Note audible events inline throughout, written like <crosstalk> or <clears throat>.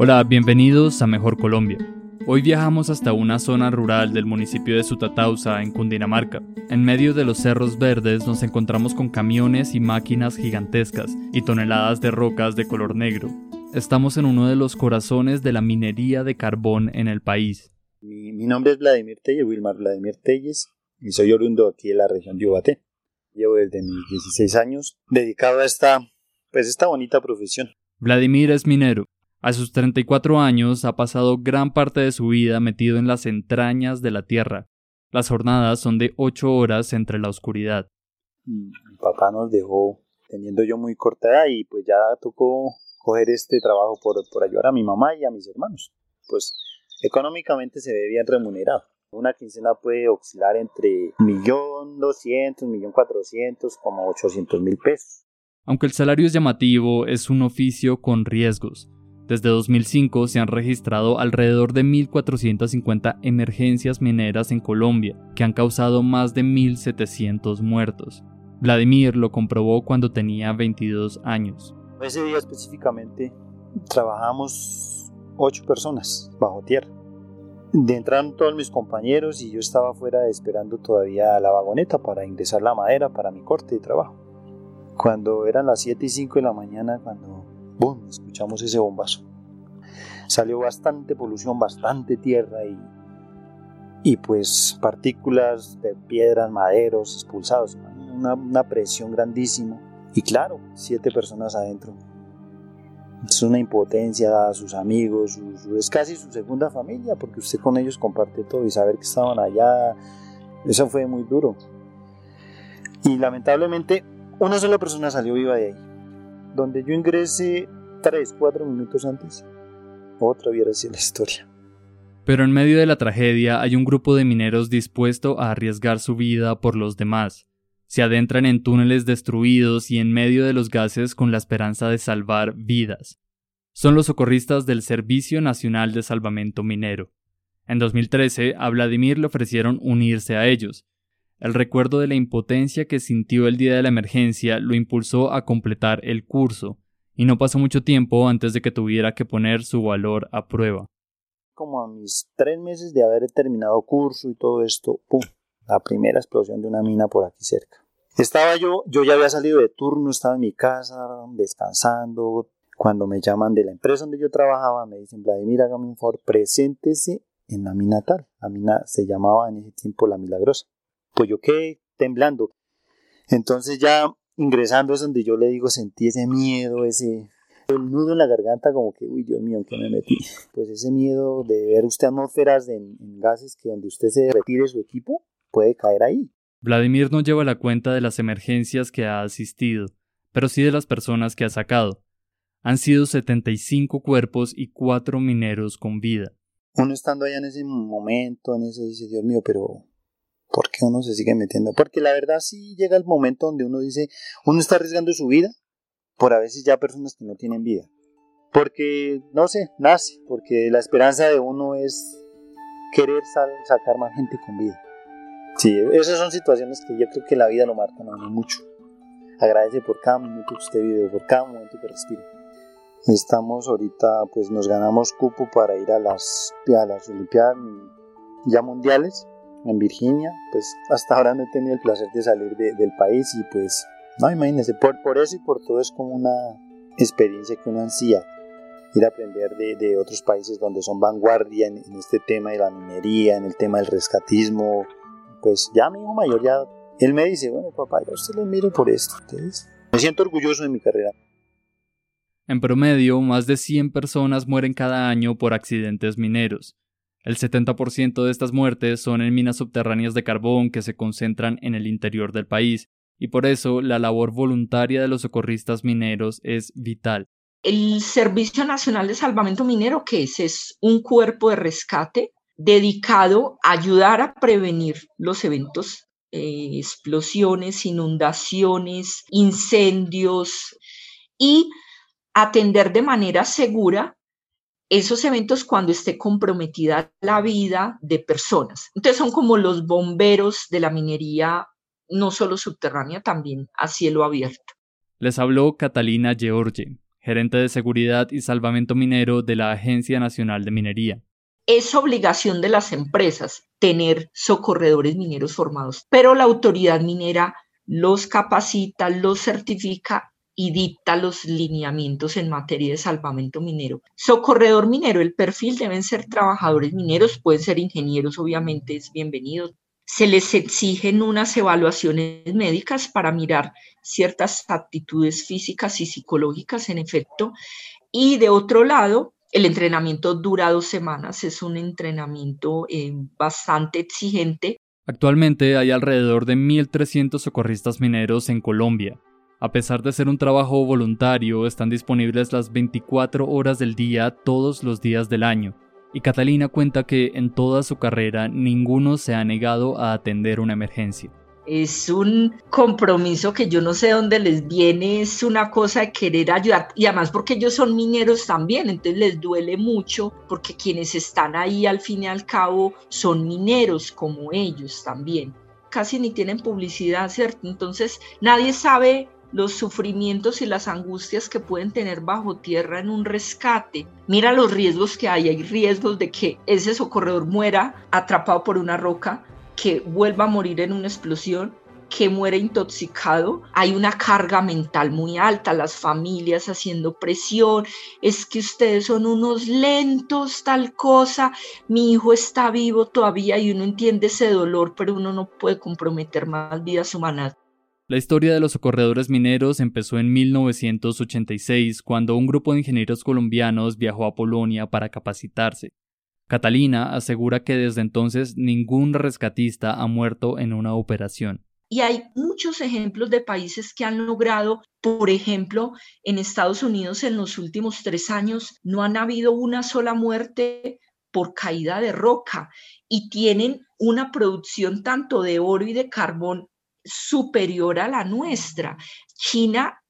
Hola, bienvenidos a Mejor Colombia. Hoy viajamos hasta una zona rural del municipio de Sutatausa, en Cundinamarca. En medio de los cerros verdes nos encontramos con camiones y máquinas gigantescas y toneladas de rocas de color negro. Estamos en uno de los corazones de la minería de carbón en el país. Mi, nombre es Vladimir Telles, Wilmar Vladimir Telles, y soy oriundo aquí de la región de Ubaté. Llevo desde mis 16 años dedicado a esta, pues esta bonita profesión. Vladimir es minero. A sus 34 años ha pasado gran parte de su vida metido en las entrañas de la tierra. Las jornadas son de 8 horas entre la oscuridad. Mi papá nos dejó teniendo yo muy corta edad y pues ya tocó coger este trabajo por, por ayudar a mi mamá y a mis hermanos. Pues económicamente se ve bien remunerado. Una quincena puede oscilar entre 1.200.000, 1.400.000, como 800.000 pesos. Aunque el salario es llamativo, es un oficio con riesgos. Desde 2005 se han registrado alrededor de 1.450 emergencias mineras en Colombia, que han causado más de 1.700 muertos. Vladimir lo comprobó cuando tenía 22 años. Ese día específicamente trabajamos ocho personas bajo tierra. De entraron todos mis compañeros y yo estaba afuera esperando todavía la vagoneta para ingresar la madera para mi corte de trabajo. Cuando eran las 7 y 5 de la mañana, cuando ¡boom! escuchamos ese bombazo. Salió bastante polución, bastante tierra y, y pues partículas de piedras, maderos expulsados, una, una presión grandísima y claro, siete personas adentro. Es una impotencia a sus amigos, es casi su segunda familia, porque usted con ellos comparte todo y saber que estaban allá, eso fue muy duro. Y lamentablemente, una sola persona salió viva de ahí. Donde yo ingresé tres, cuatro minutos antes, otra hubiera sido la historia. Pero en medio de la tragedia hay un grupo de mineros dispuesto a arriesgar su vida por los demás se adentran en túneles destruidos y en medio de los gases con la esperanza de salvar vidas. Son los socorristas del Servicio Nacional de Salvamento Minero. En 2013 a Vladimir le ofrecieron unirse a ellos. El recuerdo de la impotencia que sintió el día de la emergencia lo impulsó a completar el curso, y no pasó mucho tiempo antes de que tuviera que poner su valor a prueba. Como a mis tres meses de haber terminado curso y todo esto, ¡pum! la primera explosión de una mina por aquí cerca. Estaba yo, yo ya había salido de turno, estaba en mi casa descansando. Cuando me llaman de la empresa donde yo trabajaba, me dicen, Vladimir, hágame un favor, preséntese en la mina tal. La mina se llamaba en ese tiempo La Milagrosa. Pues yo quedé temblando. Entonces ya ingresando es donde yo le digo, sentí ese miedo, ese el nudo en la garganta como que, uy, Dios mío, ¿en qué me metí? Pues ese miedo de ver usted atmósferas de, en gases que donde usted se retire su equipo, puede caer ahí. Vladimir no lleva la cuenta de las emergencias que ha asistido, pero sí de las personas que ha sacado. Han sido 75 cuerpos y 4 mineros con vida. Uno estando allá en ese momento, en eso dice, Dios mío, pero ¿por qué uno se sigue metiendo? Porque la verdad sí llega el momento donde uno dice, uno está arriesgando su vida por a veces ya personas que no tienen vida. Porque, no sé, nace, porque la esperanza de uno es querer sacar más gente con vida. Sí, esas son situaciones que yo creo que la vida lo marca mucho. Agradece por cada minuto que usted vive, por cada momento que respira. Estamos ahorita, pues nos ganamos cupo para ir a las, a las Olimpiadas ya mundiales en Virginia. Pues hasta ahora no he tenido el placer de salir del país y pues, no, imagínense, por, por eso y por todo es como una experiencia que uno ansía ir a aprender de, de otros países donde son vanguardia en, este tema de la minería, en el tema del rescatismo, pues ya mi hijo mayor ya, él me dice, bueno papá, yo usted lo miro por esto. Me siento orgulloso de mi carrera. En promedio, más de 100 personas mueren cada año por accidentes mineros. El 70% de estas muertes son en minas subterráneas de carbón que se concentran en el interior del país, y por eso la labor voluntaria de los socorristas mineros es vital. El Servicio Nacional de Salvamento Minero, que es? Un cuerpo de rescate dedicado a ayudar a prevenir los eventos, eh, explosiones, inundaciones, incendios y atender de manera segura esos eventos cuando esté comprometida la vida de personas. Entonces son como los bomberos de la minería, no solo subterránea, también a cielo abierto. Les habló Catalina George, gerente de seguridad y salvamento minero de la Agencia Nacional de Minería. Es obligación de las empresas tener socorredores mineros formados, pero la autoridad minera los capacita, los certifica y dicta los lineamientos en materia de salvamento minero. Socorredor minero, el perfil deben ser trabajadores mineros, pueden ser ingenieros, obviamente es bienvenido. Se les exigen unas evaluaciones médicas para mirar ciertas aptitudes físicas y psicológicas, en efecto. Y de otro lado, el entrenamiento dura dos semanas, es un entrenamiento eh, bastante exigente. Actualmente hay alrededor de 1.300 socorristas mineros en Colombia, a pesar de ser un trabajo voluntario, están disponibles las 24 horas del día todos los días del año, y Catalina cuenta que en toda su carrera ninguno se ha negado a atender una emergencia. Es un compromiso que yo no sé dónde les viene, es una cosa de querer ayudar y además porque ellos son mineros también, entonces les duele mucho porque quienes están ahí al fin y al cabo son mineros como ellos también. Casi ni tienen publicidad, ¿cierto? Entonces nadie sabe los sufrimientos y las angustias que pueden tener bajo tierra en un rescate. Mira los riesgos que hay. Hay riesgos de que ese socorredor muera atrapado por una roca, que vuelva a morir en una explosión, que muera intoxicado. Hay una carga mental muy alta, las familias haciendo presión. Es que ustedes son unos lentos, tal cosa. Mi hijo está vivo todavía y uno entiende ese dolor, pero uno no puede comprometer más vidas humanas. La historia de los socorredores mineros empezó en 1986, cuando un grupo de ingenieros colombianos viajó a Polonia para capacitarse. Catalina asegura que desde entonces ningún rescatista ha muerto en una operación. Y hay muchos ejemplos de países que han logrado, por ejemplo, en Estados Unidos en los últimos tres años no han habido una sola muerte por caída de roca y tienen una producción tanto de oro y de carbón superior a la nuestra. China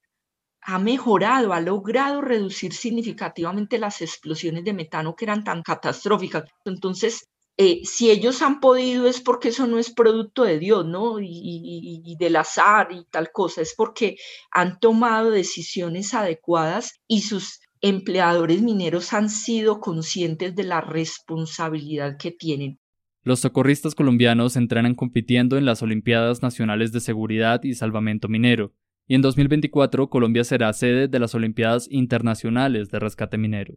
ha mejorado, ha logrado reducir significativamente las explosiones de metano que eran tan catastróficas. Entonces, eh, si ellos han podido es porque eso no es producto de Dios, ¿no? Y, y, del azar y tal cosa, es porque han tomado decisiones adecuadas y sus empleadores mineros han sido conscientes de la responsabilidad que tienen. Los socorristas colombianos entrenan compitiendo en las Olimpiadas Nacionales de Seguridad y Salvamento Minero, y en 2024 Colombia será sede de las Olimpiadas Internacionales de Rescate Minero.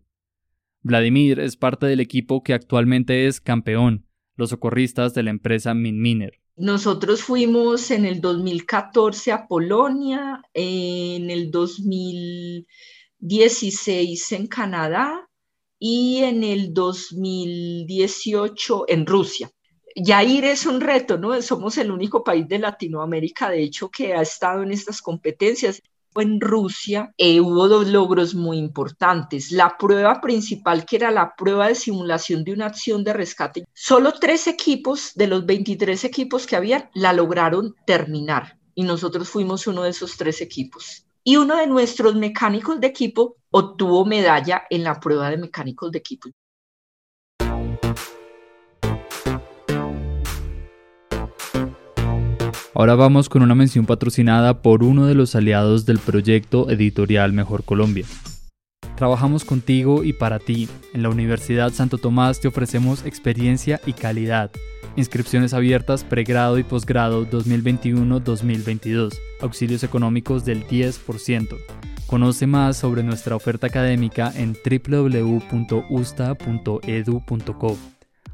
Vladimir es parte del equipo que actualmente es campeón, los socorristas de la empresa Minminer. Nosotros fuimos en el 2014 a Polonia, en el 2016 en Canadá y en el 2018 en Rusia. Ya ir es un reto, ¿no? Somos el único país de Latinoamérica, de hecho, que ha estado en estas competencias. En Rusia eh, hubo dos logros muy importantes. La prueba principal, que era la prueba de simulación de una acción de rescate, solo tres equipos de los 23 equipos que había la lograron terminar y nosotros fuimos uno de esos tres equipos y uno de nuestros mecánicos de equipo obtuvo medalla en la prueba de mecánicos de equipo. Ahora vamos con una mención patrocinada por uno de los aliados del proyecto editorial Mejor Colombia. Trabajamos contigo y para ti. En la Universidad Santo Tomás te ofrecemos experiencia y calidad Inscripciones abiertas pregrado y posgrado 2021-2022. Auxilios económicos del 10%. Conoce más sobre nuestra oferta académica en www.usta.edu.co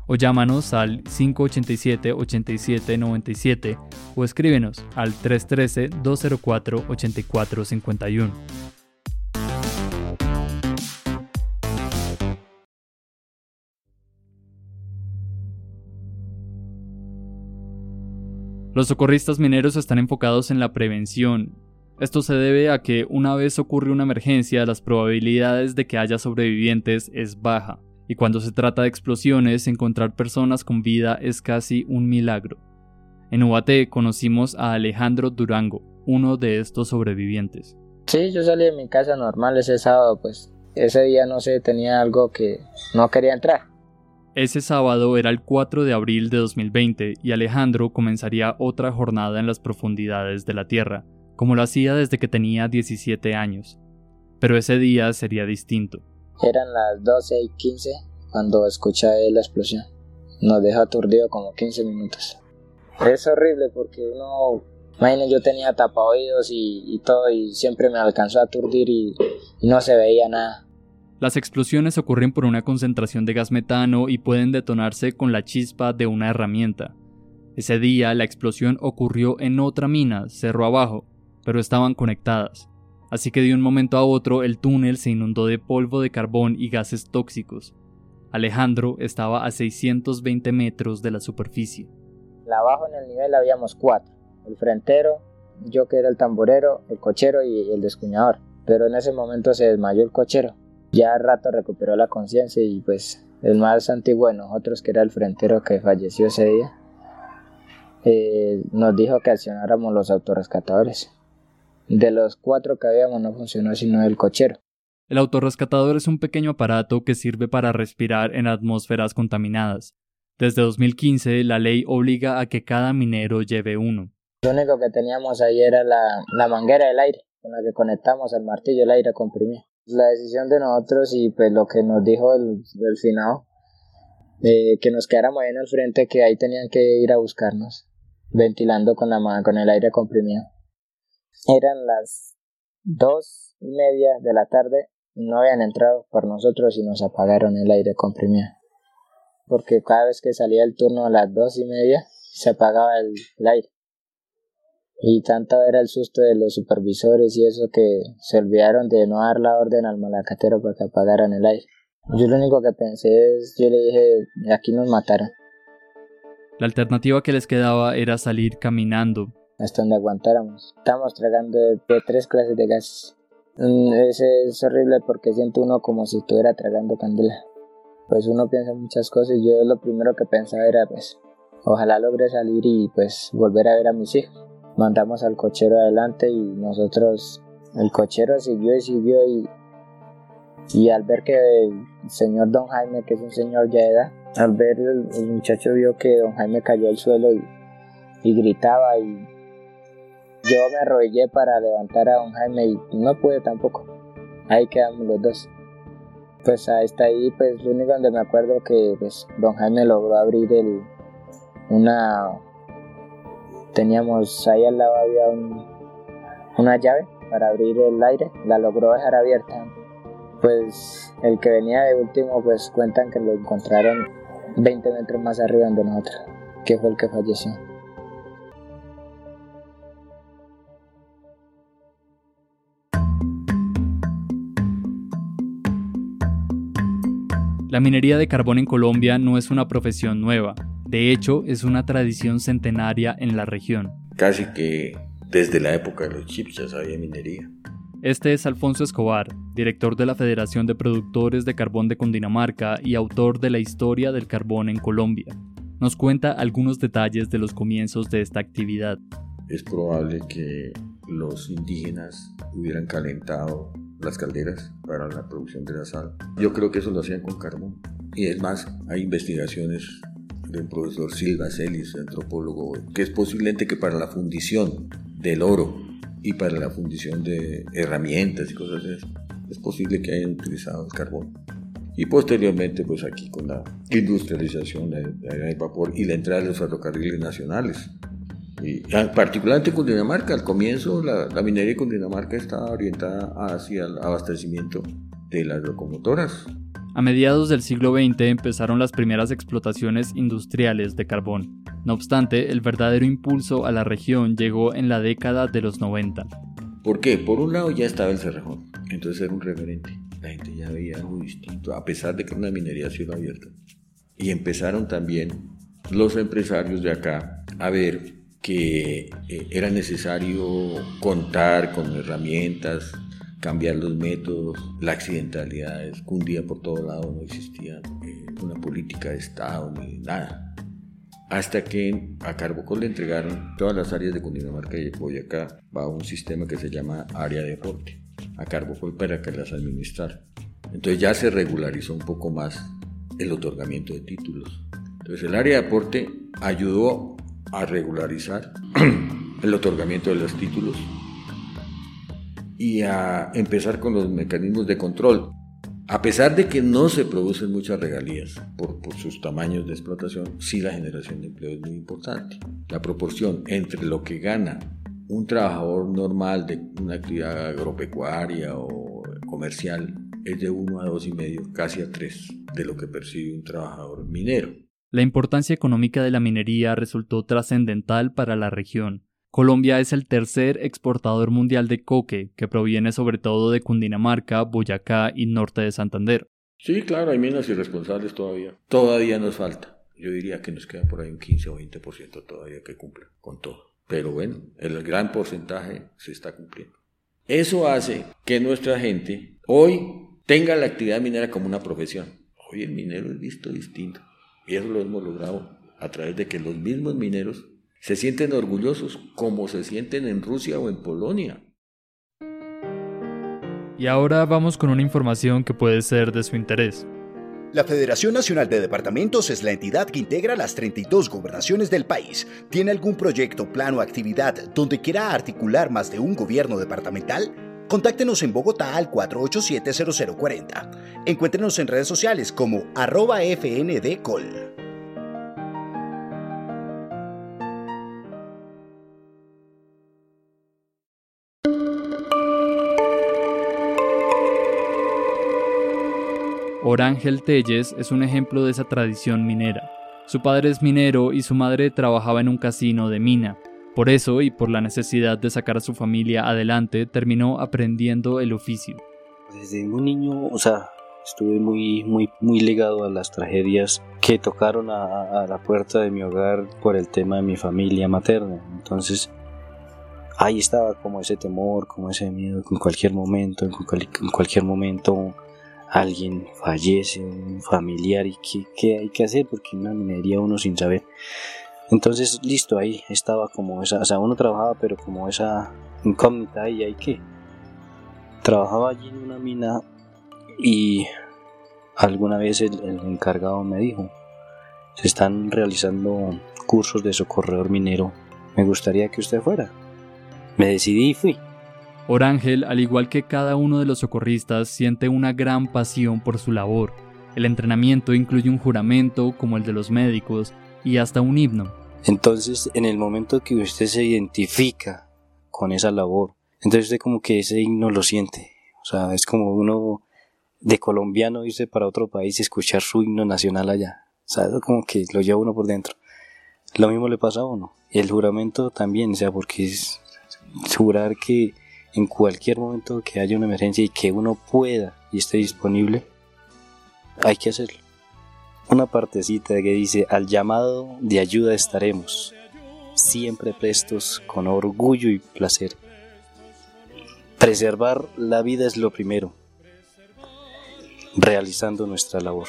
o llámanos al 587-8797 o escríbenos al 313-204-8451. Los socorristas mineros están enfocados en la prevención. Esto se debe a que una vez ocurre una emergencia, las probabilidades de que haya sobrevivientes es baja, y cuando se trata de explosiones, encontrar personas con vida es casi un milagro. En UAT conocimos a Alejandro Durango, uno de estos sobrevivientes. Sí, yo salí de mi casa normal ese sábado, pues ese día no sé, tenía algo que no quería entrar. Ese sábado era el 4 de abril de 2020 y Alejandro comenzaría otra jornada en las profundidades de la Tierra, como lo hacía desde que tenía 17 años. Pero ese día sería distinto. Eran las 12 y 15 cuando escuché la explosión. Nos dejó aturdido como 15 minutos. Es horrible porque uno, imagínense, yo tenía tapa oídos y, todo y siempre me alcanzó a aturdir y no se veía nada. Las explosiones ocurren por una concentración de gas metano y pueden detonarse con la chispa de una herramienta. Ese día la explosión ocurrió en otra mina, cerro abajo, pero estaban conectadas. Así que de un momento a otro el túnel se inundó de polvo de carbón y gases tóxicos. Alejandro estaba a 620 metros de la superficie. Abajo en el nivel habíamos cuatro. El frentero, yo que era el tamborero, el cochero y el descuñador. Pero en ese momento se desmayó el cochero ya al rato recuperó la conciencia y pues el más antiguo de nosotros, que era el frentero que falleció ese día, eh, nos dijo que accionáramos los autorrescatadores. De los cuatro que habíamos no funcionó sino el cochero. El autorrescatador es un pequeño aparato que sirve para respirar en atmósferas contaminadas. Desde 2015 la ley obliga a que cada minero lleve uno. Lo único que teníamos ahí era la, la manguera del aire, con la que conectamos al martillo el aire comprimido la decisión de nosotros y pues lo que nos dijo el, el finado, eh, que nos quedáramos ahí en el frente, que ahí tenían que ir a buscarnos, ventilando con, la, con el aire comprimido. Eran las dos y media de la tarde no habían entrado por nosotros y nos apagaron el aire comprimido. Porque cada vez que salía el turno a las dos y media se apagaba el aire. Y tanto era el susto de los supervisores y eso que se olvidaron de no dar la orden al malacatero para que apagaran el aire. Yo lo único que pensé es, yo le dije, aquí nos mataron. La alternativa que les quedaba era salir caminando. Hasta donde aguantáramos. Estamos tragando de, tres clases de gases. Mm, es, es horrible porque siente uno como si estuviera tragando candela. Pues uno piensa muchas cosas y yo lo primero que pensaba era pues ojalá logre salir y pues volver a ver a mis hijos mandamos al cochero adelante y nosotros, el cochero siguió y siguió y, y al ver que el señor Don Jaime, que es un señor ya edad, al ver el, muchacho vio que Don Jaime cayó al suelo y, y gritaba y yo me arrodillé para levantar a Don Jaime y no pude tampoco. Ahí quedamos los dos. Pues hasta ahí, pues lo único donde me acuerdo que pues, Don Jaime logró abrir el, una teníamos ahí al lado había una llave para abrir el aire, la logró dejar abierta. Pues el que venía de último, pues cuentan que lo encontraron 20 metros más arriba de nosotros, que fue el que falleció. La minería de carbón en Colombia no es una profesión nueva, de hecho, es una tradición centenaria en la región. Casi que desde la época de los chips ya sabía minería. Este es Alfonso Escobar, director de la Federación de Productores de Carbón de Cundinamarca y autor de la historia del carbón en Colombia. Nos cuenta algunos detalles de los comienzos de esta actividad. Es probable que los indígenas hubieran calentado las calderas para la producción de la sal. Yo creo que eso lo hacían con carbón. Y es más, hay investigaciones del profesor Silva Celis, antropólogo, que es posiblemente que para la fundición del oro y para la fundición de herramientas y cosas de eso, es posible que hayan utilizado el carbón. Y posteriormente, pues aquí con la industrialización del vapor y la entrada de los ferrocarriles nacionales. Y particularmente con Dinamarca, al comienzo la, la minería con Dinamarca estaba orientada hacia el abastecimiento de las locomotoras a mediados del siglo XX empezaron las primeras explotaciones industriales de carbón. No obstante, el verdadero impulso a la región llegó en la década de los 90. ¿Por qué? Por un lado ya estaba el Cerrejón, entonces era un referente. La gente ya veía algo distinto, a pesar de que era una minería a cielo abierto. Y empezaron también los empresarios de acá a ver que eh, era necesario contar con herramientas cambiar los métodos, la accidentalidad escondía por todo lado, no existía eh, una política de Estado ni nada. Hasta que a Carbocol le entregaron todas las áreas de Cundinamarca y Boyacá va un sistema que se llama área de aporte a Carbocol para que las administrara. Entonces ya se regularizó un poco más el otorgamiento de títulos. Entonces el área de aporte ayudó a regularizar <clears throat> el otorgamiento de los títulos y a empezar con los mecanismos de control. A pesar de que no se producen muchas regalías por, sus tamaños de explotación, sí la generación de empleo es muy importante. La proporción entre lo que gana un trabajador normal de una actividad agropecuaria o comercial es de 1 a 2,5, casi a 3 de lo que percibe un trabajador minero. La importancia económica de la minería resultó trascendental para la región. Colombia es el tercer exportador mundial de coque, que proviene sobre todo de Cundinamarca, Boyacá y norte de Santander. Sí, claro, hay minas irresponsables todavía. Todavía nos falta. Yo diría que nos queda por ahí un 15 o 20% todavía que cumpla con todo. Pero bueno, el gran porcentaje se está cumpliendo. Eso hace que nuestra gente hoy tenga la actividad minera como una profesión. Hoy el minero es visto distinto. Y eso lo hemos logrado a través de que los mismos mineros se sienten orgullosos como se sienten en Rusia o en Polonia. Y ahora vamos con una información que puede ser de su interés. La Federación Nacional de Departamentos es la entidad que integra las 32 gobernaciones del país. ¿Tiene algún proyecto, plan o actividad donde quiera articular más de un gobierno departamental? Contáctenos en Bogotá al 487-0040. Encuéntrenos en redes sociales como arroba FNDCol. Orángel Telles es un ejemplo de esa tradición minera. Su padre es minero y su madre trabajaba en un casino de mina. Por eso y por la necesidad de sacar a su familia adelante, terminó aprendiendo el oficio. Desde un niño, o sea, estuve muy, muy, muy ligado a las tragedias que tocaron a, la puerta de mi hogar por el tema de mi familia materna. Entonces, ahí estaba como ese temor, como ese miedo que en cualquier momento, en cualquier momento alguien fallece, un familiar, y qué, hay que hacer, porque una minería uno sin saber. Entonces, listo, ahí estaba como esa, o sea, uno trabajaba, pero como esa incógnita, y hay que. Trabajaba allí en una mina y alguna vez el, encargado me dijo, se están realizando cursos de socorredor minero, me gustaría que usted fuera. Me decidí y fui. Orángel, al igual que cada uno de los socorristas, siente una gran pasión por su labor. El entrenamiento incluye un juramento como el de los médicos y hasta un himno. Entonces, en el momento que usted se identifica con esa labor, entonces usted como que ese himno lo siente. O sea, es como uno de colombiano irse para otro país y escuchar su himno nacional allá. O sea, es como que lo lleva uno por dentro. Lo mismo le pasa a uno. El juramento también, o sea, porque es jurar que en cualquier momento que haya una emergencia y que uno pueda y esté disponible, hay que hacerlo. Una partecita que dice, al llamado de ayuda estaremos, siempre prestos con orgullo y placer. Preservar la vida es lo primero, realizando nuestra labor.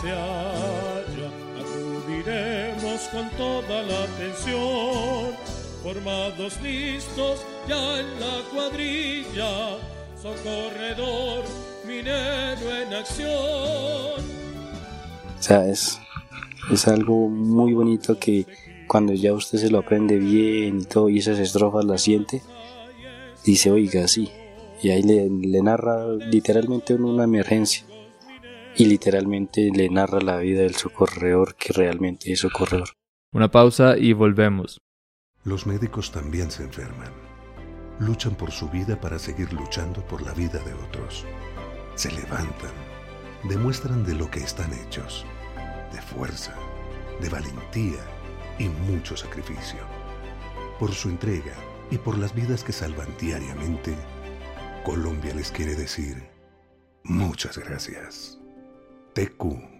se halla, acudiremos con toda la atención, formados listos ya en la cuadrilla, socorredor minero en acción. O sea, es, es algo muy bonito que cuando ya usted se lo aprende bien y todo, y esas estrofas las siente, dice, oiga, sí. Y ahí le, le narra literalmente una emergencia y literalmente le narra la vida del socorredor que realmente es socorredor. Una pausa y volvemos. Los médicos también se enferman. Luchan por su vida para seguir luchando por la vida de otros. Se levantan, demuestran de lo que están hechos, de fuerza, de valentía y mucho sacrificio. Por su entrega y por las vidas que salvan diariamente, Colombia les quiere decir muchas gracias. TQ.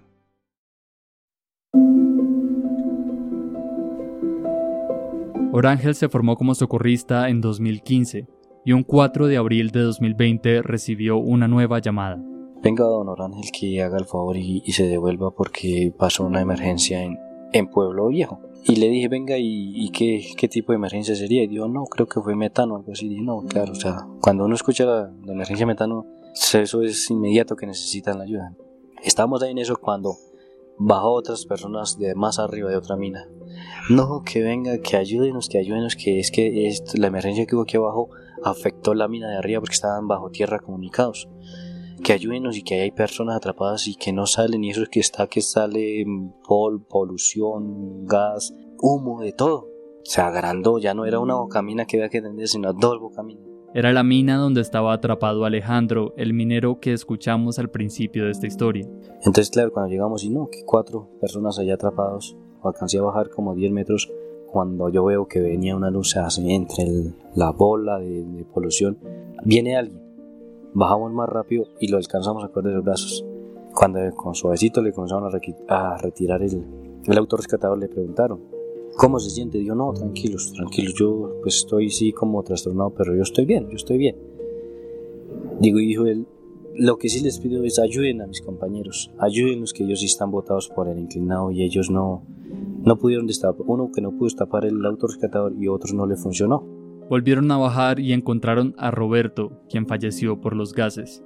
Orángel se formó como socorrista en 2015 y un 4 de abril de 2020 recibió una nueva llamada. Venga, don Orángel, que haga el favor y, se devuelva porque pasó una emergencia en, en Pueblo Viejo. Y le dije, venga, ¿y, qué, qué, tipo de emergencia sería? Y dijo, no, creo que fue metano o algo así. Y dije, no, claro, o sea, cuando uno escucha la, la emergencia metano, eso es inmediato que necesitan la ayuda. Estábamos ahí en eso cuando bajó otras personas de más arriba de otra mina. No, que venga, que ayúdenos, que ayúdenos, que es que la emergencia que hubo aquí abajo afectó la mina de arriba porque estaban bajo tierra comunicados. Que ayúdenos y que hay personas atrapadas y que no salen y eso es que está que sale pol, polución, gas, humo, de todo. Se agrandó, ya no era una bocamina que había que atender, sino dos bocaminas. Era la mina donde estaba atrapado Alejandro, el minero que escuchamos al principio de esta historia. Entonces, claro, cuando llegamos y no, que cuatro personas allá atrapados, alcancé a bajar como 10 metros cuando yo veo que venía una luz así entre la bola de, polución. Viene alguien, bajamos más rápido y lo alcanzamos a coger de los brazos. Cuando con suavecito le comenzaron a, retirar el, el autorrescatador, le preguntaron, ¿Cómo se siente? Digo, no, tranquilos, tranquilos, yo pues estoy sí como trastornado, pero yo estoy bien, yo estoy bien. Digo, dijo él, lo que sí les pido es ayuden a mis compañeros, ayúdenlos que ellos sí están votados por el inclinado y ellos no, no pudieron destapar, uno que no pudo destapar el autorrescatador y otros no le funcionó. Volvieron a bajar y encontraron a Roberto, quien falleció por los gases.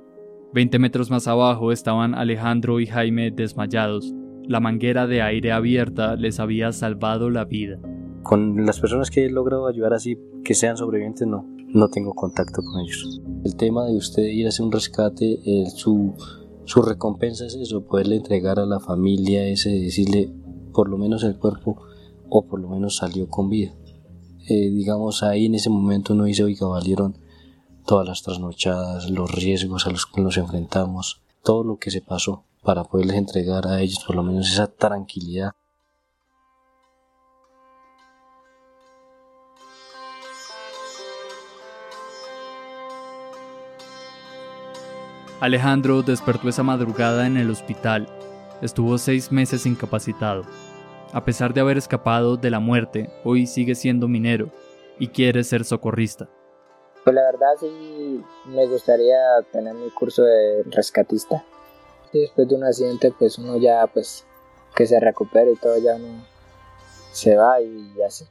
Veinte metros más abajo estaban Alejandro y Jaime desmayados, la manguera de aire abierta les había salvado la vida. Con las personas que he logrado ayudar así, que sean sobrevivientes, no, no tengo contacto con ellos. El tema de usted ir a hacer un rescate, su, su recompensa es eso, poderle entregar a la familia ese, decirle por lo menos el cuerpo o por lo menos salió con vida. Eh, digamos, ahí en ese momento no hice, oiga, valieron todas las trasnochadas, los riesgos a los que nos enfrentamos, todo lo que se pasó para poderles entregar a ellos por lo menos esa tranquilidad. Alejandro despertó esa madrugada en el hospital. Estuvo seis meses incapacitado. A pesar de haber escapado de la muerte, hoy sigue siendo minero y quiere ser socorrista. Pues la verdad sí me gustaría tener mi curso de rescatista después de un accidente pues uno ya pues que se recupere y todo ya no se va y así.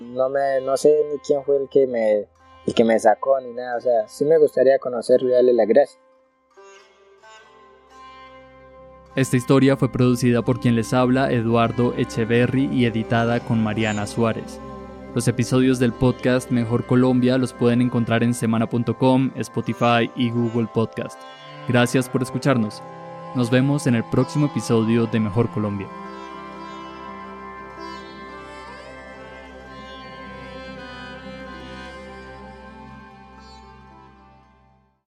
No me no sé ni quién fue el que me el que me sacó ni nada, o sea, sí me gustaría conocerlo y darle la gracia. Esta historia fue producida por quien les habla, Eduardo Echeverry, y editada con Mariana Suárez. Los episodios del podcast Mejor Colombia los pueden encontrar en semana.com, Spotify y Google Podcast. Gracias por escucharnos. Nos vemos en el próximo episodio de Mejor Colombia.